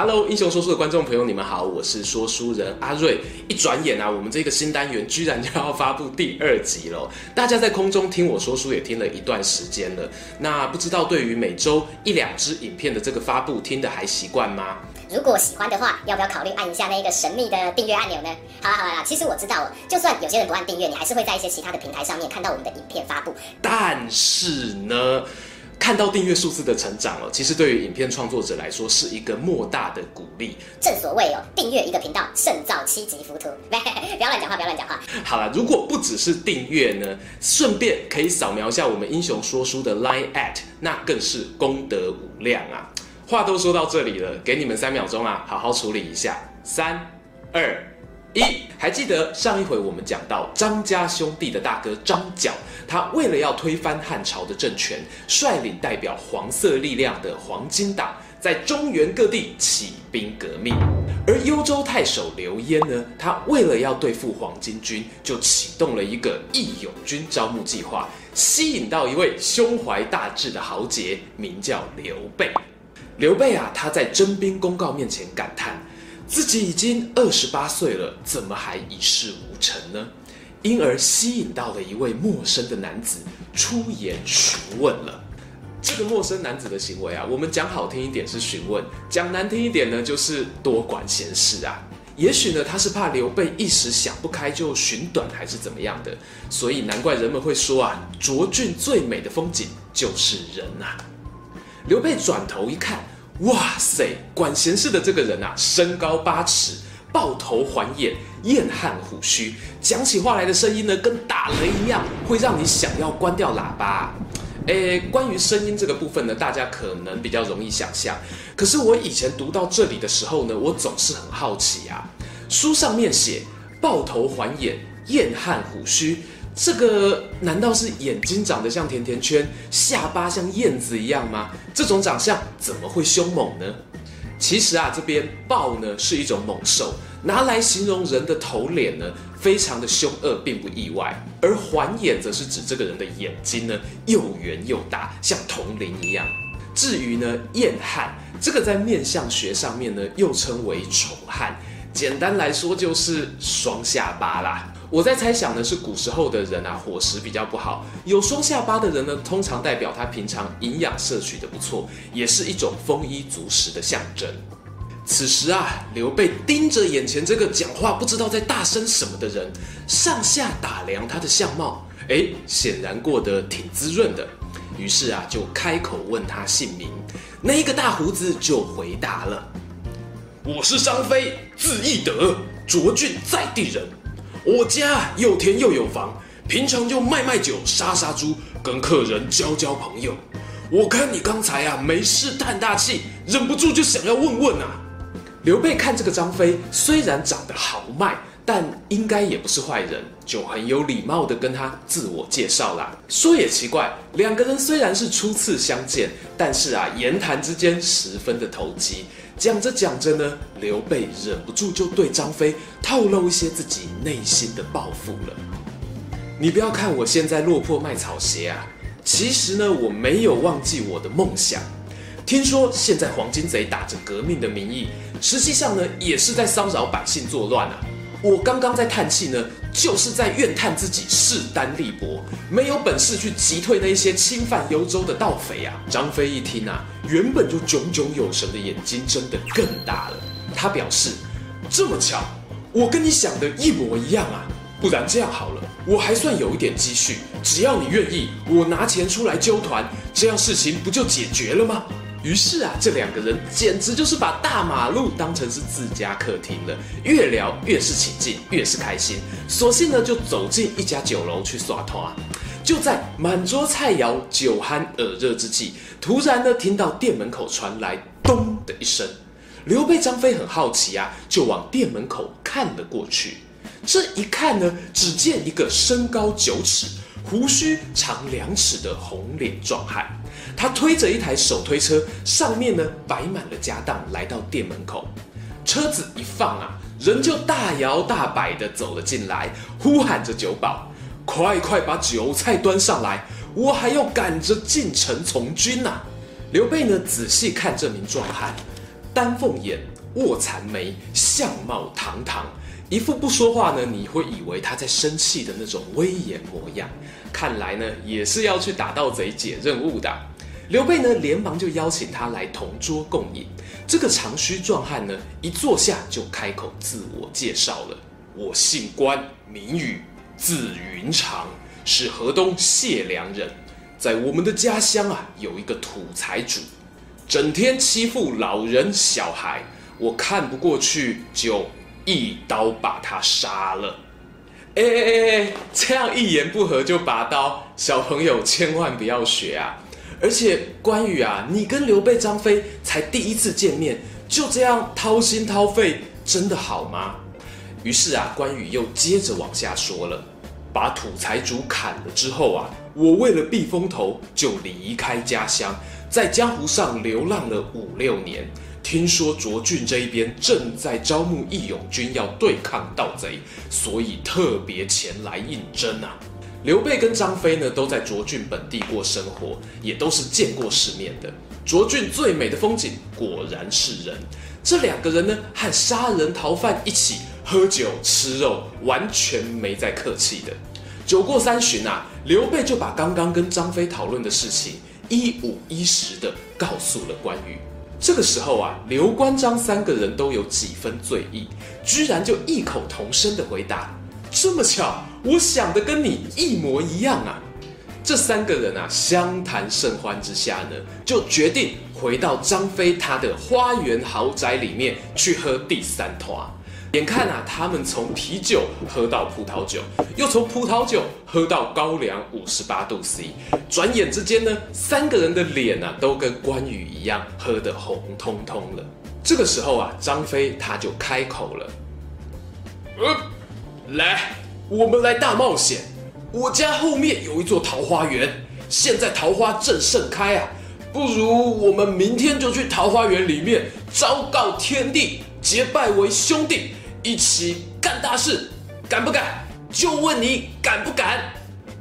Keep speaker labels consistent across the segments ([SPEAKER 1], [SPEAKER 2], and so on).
[SPEAKER 1] Hello，英雄说书的观众朋友，你们好，我是说书人阿瑞。一转眼啊，我们这个新单元居然就要发布第二集了。大家在空中听我说书也听了一段时间了，那不知道对于每周一两支影片的这个发布，听得还习惯吗？
[SPEAKER 2] 如果喜欢的话，要不要考虑按一下那个神秘的订阅按钮呢？好啦好啦，其实我知道，就算有些人不按订阅，你还是会在一些其他的平台上面看到我们的影片发布。
[SPEAKER 1] 但是呢？看到订阅数字的成长哦，其实对于影片创作者来说是一个莫大的鼓励。
[SPEAKER 2] 正所谓哦，订阅一个频道胜造七级浮屠。不要乱讲话，不要乱讲话。
[SPEAKER 1] 好了，如果不只是订阅呢，顺便可以扫描一下我们英雄说书的 Line at，那更是功德无量啊！话都说到这里了，给你们三秒钟啊，好好处理一下。三、二。一，还记得上一回我们讲到张家兄弟的大哥张角，他为了要推翻汉朝的政权，率领代表黄色力量的黄巾党，在中原各地起兵革命。而幽州太守刘焉呢，他为了要对付黄巾军，就启动了一个义勇军招募计划，吸引到一位胸怀大志的豪杰，名叫刘备。刘备啊，他在征兵公告面前感叹。自己已经二十八岁了，怎么还一事无成呢？因而吸引到了一位陌生的男子出言询问了。这个陌生男子的行为啊，我们讲好听一点是询问，讲难听一点呢，就是多管闲事啊。也许呢，他是怕刘备一时想不开就寻短，还是怎么样的，所以难怪人们会说啊，卓郡最美的风景就是人呐、啊。刘备转头一看。哇塞，管闲事的这个人啊，身高八尺，豹头环眼，燕汉虎须，讲起话来的声音呢，跟打雷一样，会让你想要关掉喇叭。诶，关于声音这个部分呢，大家可能比较容易想象。可是我以前读到这里的时候呢，我总是很好奇啊。书上面写豹头环眼，燕汉虎须。这个难道是眼睛长得像甜甜圈，下巴像燕子一样吗？这种长相怎么会凶猛呢？其实啊，这边豹呢是一种猛兽，拿来形容人的头脸呢，非常的凶恶，并不意外。而环眼则是指这个人的眼睛呢，又圆又大，像铜铃一样。至于呢，燕汉这个在面相学上面呢，又称为丑汉，简单来说就是双下巴啦。我在猜想呢，是古时候的人啊，伙食比较不好，有双下巴的人呢，通常代表他平常营养摄取的不错，也是一种丰衣足食的象征。此时啊，刘备盯着眼前这个讲话不知道在大声什么的人，上下打量他的相貌，哎，显然过得挺滋润的。于是啊，就开口问他姓名，那一个大胡子就回答了：“我是张飞，字翼德，涿郡在地人。”我家又田又有房，平常就卖卖酒、杀杀猪，跟客人交交朋友。我看你刚才啊没事叹大气，忍不住就想要问问啊。刘备看这个张飞虽然长得豪迈，但应该也不是坏人，就很有礼貌地跟他自我介绍啦。说也奇怪，两个人虽然是初次相见，但是啊言谈之间十分的投机。讲着讲着呢，刘备忍不住就对张飞透露一些自己内心的抱负了。你不要看我现在落魄卖草鞋啊，其实呢，我没有忘记我的梦想。听说现在黄金贼打着革命的名义，实际上呢，也是在骚扰百姓作乱啊。我刚刚在叹气呢，就是在怨叹自己势单力薄，没有本事去击退那些侵犯幽州的盗匪啊！张飞一听啊，原本就炯炯有神的眼睛睁得更大了。他表示：“这么巧，我跟你想的一模一样啊！不然这样好了，我还算有一点积蓄，只要你愿意，我拿钱出来揪团，这样事情不就解决了吗？”于是啊，这两个人简直就是把大马路当成是自家客厅了，越聊越是起劲，越是开心。索性呢，就走进一家酒楼去耍团。就在满桌菜肴、酒酣耳热之际，突然呢，听到店门口传来“咚”的一声。刘备、张飞很好奇啊，就往店门口看了过去。这一看呢，只见一个身高九尺、胡须长两尺的红脸壮汉，他推着一台手推车，上面呢摆满了家当，来到店门口。车子一放啊，人就大摇大摆地走了进来，呼喊着酒保：“快快把酒菜端上来，我还要赶着进城从军呐！”刘备呢，仔细看这名壮汉，丹凤眼，卧蚕眉，相貌堂堂，一副不说话呢，你会以为他在生气的那种威严模样。看来呢，也是要去打盗贼解任务的。刘备呢，连忙就邀请他来同桌共饮。这个长须壮汉呢，一坐下就开口自我介绍了：“我姓关，名羽，字云长，是河东解良人。在我们的家乡啊，有一个土财主，整天欺负老人小孩，我看不过去，就一刀把他杀了。”哎哎哎哎，这样一言不合就拔刀，小朋友千万不要学啊！而且关羽啊，你跟刘备、张飞才第一次见面，就这样掏心掏肺，真的好吗？于是啊，关羽又接着往下说了：把土财主砍了之后啊，我为了避风头，就离开家乡，在江湖上流浪了五六年。听说卓俊这一边正在招募义勇军，要对抗盗贼，所以特别前来应征啊。刘备跟张飞呢，都在涿郡本地过生活，也都是见过世面的。卓俊最美的风景果然是人。这两个人呢，和杀人逃犯一起喝酒吃肉，完全没在客气的。酒过三巡啊，刘备就把刚刚跟张飞讨论的事情一五一十的告诉了关羽。这个时候啊，刘关张三个人都有几分醉意，居然就异口同声的回答：“这么巧。”我想的跟你一模一样啊！这三个人啊，相谈甚欢之下呢，就决定回到张飞他的花园豪宅里面去喝第三团。眼看啊，他们从啤酒喝到葡萄酒，又从葡萄酒喝到高粱五十八度 C，转眼之间呢，三个人的脸啊，都跟关羽一样喝得红彤彤了。这个时候啊，张飞他就开口了：“呃，来。”我们来大冒险！我家后面有一座桃花源，现在桃花正盛开啊！不如我们明天就去桃花源里面昭告天地，结拜为兄弟，一起干大事，敢不敢？就问你敢不敢？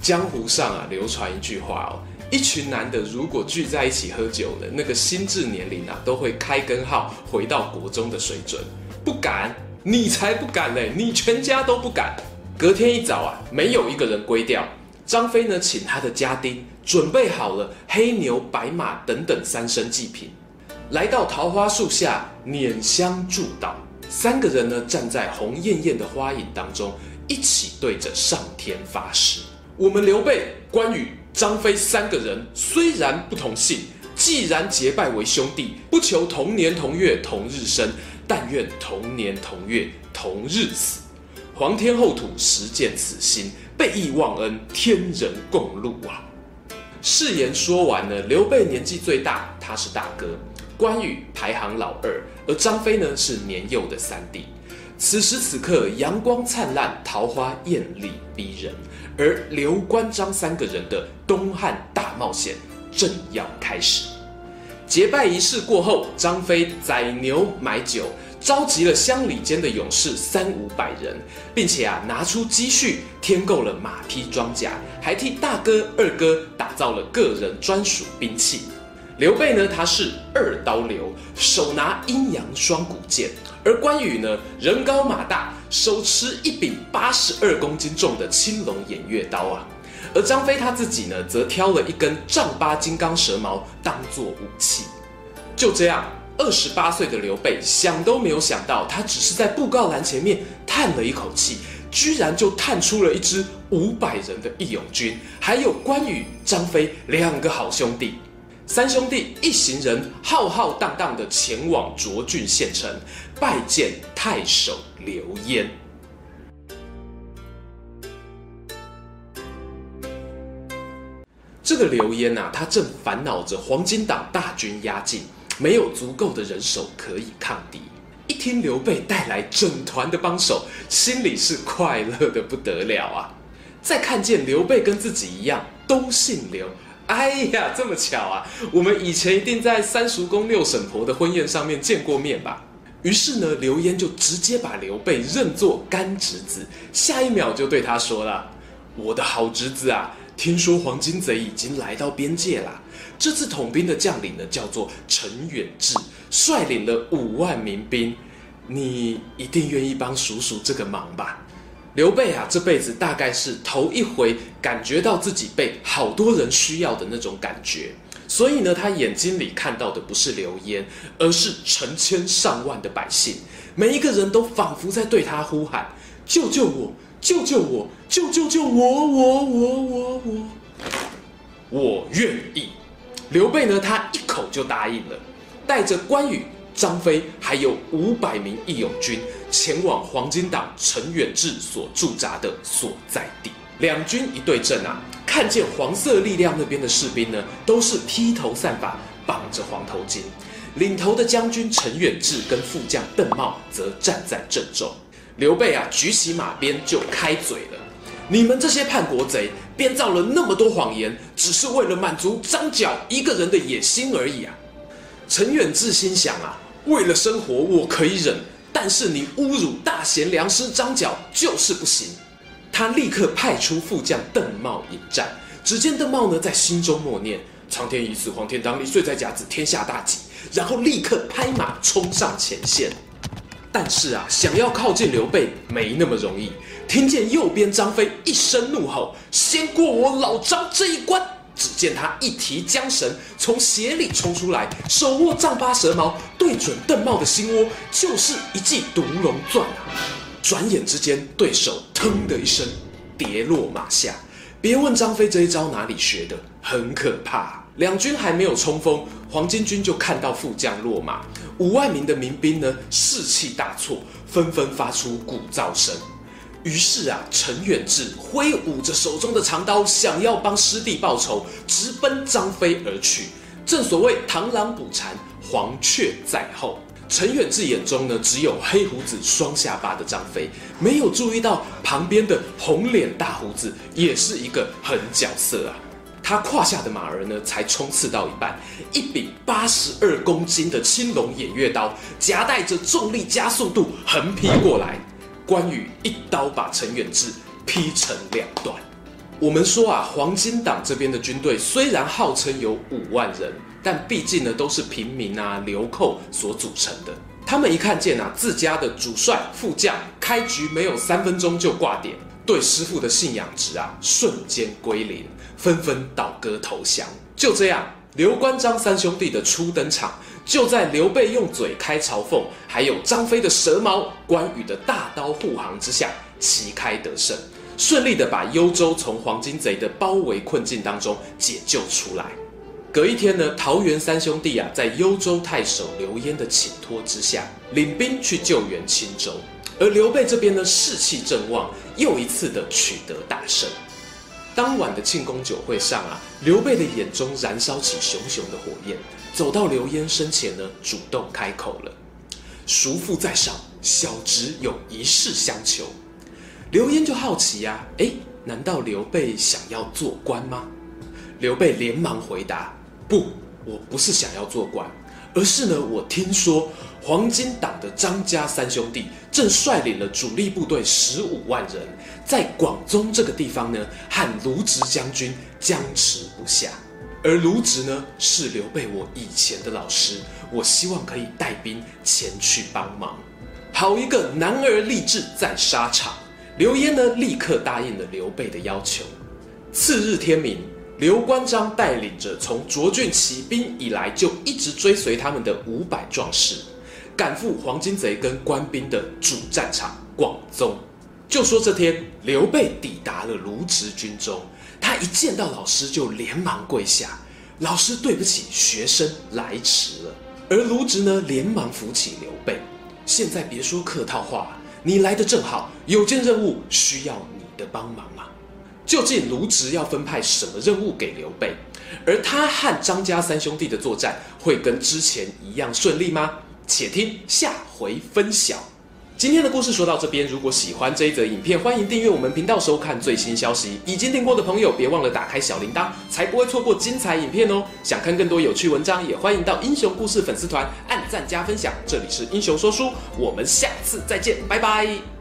[SPEAKER 1] 江湖上啊，流传一句话哦，一群男的如果聚在一起喝酒了，那个心智年龄啊，都会开根号回到国中的水准。不敢？你才不敢嘞！你全家都不敢。隔天一早啊，没有一个人归掉。张飞呢，请他的家丁准备好了黑牛、白马等等三牲祭品，来到桃花树下拈香祝祷。三个人呢，站在红艳艳的花影当中，一起对着上天发誓：我们刘备、关羽、张飞三个人虽然不同姓，既然结拜为兄弟，不求同年同月同日生，但愿同年同月同日死。皇天厚土，实践此心，备义忘恩，天人共戮啊！誓言说完呢，刘备年纪最大，他是大哥；关羽排行老二，而张飞呢是年幼的三弟。此时此刻，阳光灿烂，桃花艳丽逼人，而刘关张三个人的东汉大冒险正要开始。结拜仪式过后，张飞宰牛买酒。召集了乡里间的勇士三五百人，并且啊拿出积蓄添购了马匹装甲，还替大哥二哥打造了个人专属兵器。刘备呢，他是二刀流，手拿阴阳双股剑；而关羽呢，人高马大，手持一柄八十二公斤重的青龙偃月刀啊。而张飞他自己呢，则挑了一根丈八金刚蛇矛当做武器。就这样。二十八岁的刘备想都没有想到，他只是在布告栏前面叹了一口气，居然就探出了一支五百人的义勇军，还有关羽、张飞两个好兄弟。三兄弟一行人浩浩荡荡地前往涿郡县城，拜见太守刘焉。这个刘焉呐，他正烦恼着黄金党大军压境。没有足够的人手可以抗敌，一听刘备带来整团的帮手，心里是快乐的不得了啊！再看见刘备跟自己一样都姓刘，哎呀，这么巧啊！我们以前一定在三叔公六婶婆的婚宴上面见过面吧？于是呢，刘焉就直接把刘备认作干侄子，下一秒就对他说了：“我的好侄子啊，听说黄巾贼已经来到边界了，这次统兵的将领呢，叫做陈远志，率领了五万民兵，你一定愿意帮叔叔这个忙吧？”刘备啊，这辈子大概是头一回感觉到自己被好多人需要的那种感觉。所以呢，他眼睛里看到的不是刘焉，而是成千上万的百姓，每一个人都仿佛在对他呼喊：“救救我！救救我！救救救我！我我我我，我愿意。”刘备呢，他一口就答应了，带着关羽、张飞还有五百名义勇军，前往黄金党陈远志所驻扎的所在地。两军一对阵啊，看见黄色力量那边的士兵呢，都是披头散发，绑着黄头巾。领头的将军陈远志跟副将邓茂则站在阵中。刘备啊，举起马鞭就开嘴了：“你们这些叛国贼，编造了那么多谎言，只是为了满足张角一个人的野心而已啊！”陈远志心想啊，为了生活我可以忍，但是你侮辱大贤良师张角就是不行。他立刻派出副将邓茂迎战。只见邓茂呢，在心中默念：“苍天已死，黄天当立，岁在甲子，天下大吉。”然后立刻拍马冲上前线。但是啊，想要靠近刘备没那么容易。听见右边张飞一声怒吼：“先过我老张这一关！”只见他一提缰绳，从鞋里冲出来，手握丈八蛇矛，对准邓茂的心窝，就是一记毒龙钻啊！转眼之间，对手腾的一声跌落马下。别问张飞这一招哪里学的，很可怕。两军还没有冲锋，黄巾军就看到副将落马，五万名的民兵呢士气大挫，纷纷发出鼓噪声。于是啊，陈远志挥舞着手中的长刀，想要帮师弟报仇，直奔张飞而去。正所谓螳螂捕蝉，黄雀在后。陈远志眼中呢，只有黑胡子、双下巴的张飞，没有注意到旁边的红脸大胡子也是一个狠角色啊。他胯下的马儿呢，才冲刺到一半，一柄八十二公斤的青龙偃月刀夹带着重力加速度横劈过来，关羽一刀把陈远志劈成两段。我们说啊，黄金党这边的军队虽然号称有五万人。但毕竟呢，都是平民啊、流寇所组成的。他们一看见啊，自家的主帅、副将开局没有三分钟就挂点，对师傅的信仰值啊，瞬间归零，纷纷倒戈投降。就这样，刘关张三兄弟的初登场，就在刘备用嘴开嘲讽，还有张飞的蛇矛、关羽的大刀护航之下，旗开得胜，顺利的把幽州从黄巾贼的包围困境当中解救出来。隔一天呢，桃园三兄弟啊，在幽州太守刘焉的请托之下，领兵去救援青州。而刘备这边呢，士气正旺，又一次的取得大胜。当晚的庆功酒会上啊，刘备的眼中燃烧起熊熊的火焰，走到刘焉身前呢，主动开口了：“叔父在上，小侄有一事相求。”刘焉就好奇呀、啊，诶，难道刘备想要做官吗？刘备连忙回答。不，我不是想要做官，而是呢，我听说黄金党的张家三兄弟正率领了主力部队十五万人，在广宗这个地方呢，和卢植将军僵持不下。而卢植呢，是刘备我以前的老师，我希望可以带兵前去帮忙。好一个男儿立志在沙场，刘焉呢，立刻答应了刘备的要求。次日天明。刘关张带领着从涿郡起兵以来就一直追随他们的五百壮士，赶赴黄巾贼跟官兵的主战场广宗。就说这天，刘备抵达了卢植军中，他一见到老师就连忙跪下：“老师，对不起，学生来迟了。”而卢植呢，连忙扶起刘备：“现在别说客套话，你来的正好，有件任务需要你的帮忙啊。”究竟卢植要分派什么任务给刘备？而他和张家三兄弟的作战会跟之前一样顺利吗？且听下回分晓。今天的故事说到这边，如果喜欢这一则影片，欢迎订阅我们频道收看最新消息。已经订过的朋友，别忘了打开小铃铛，才不会错过精彩影片哦。想看更多有趣文章，也欢迎到英雄故事粉丝团按赞加分享。这里是英雄说书，我们下次再见，拜拜。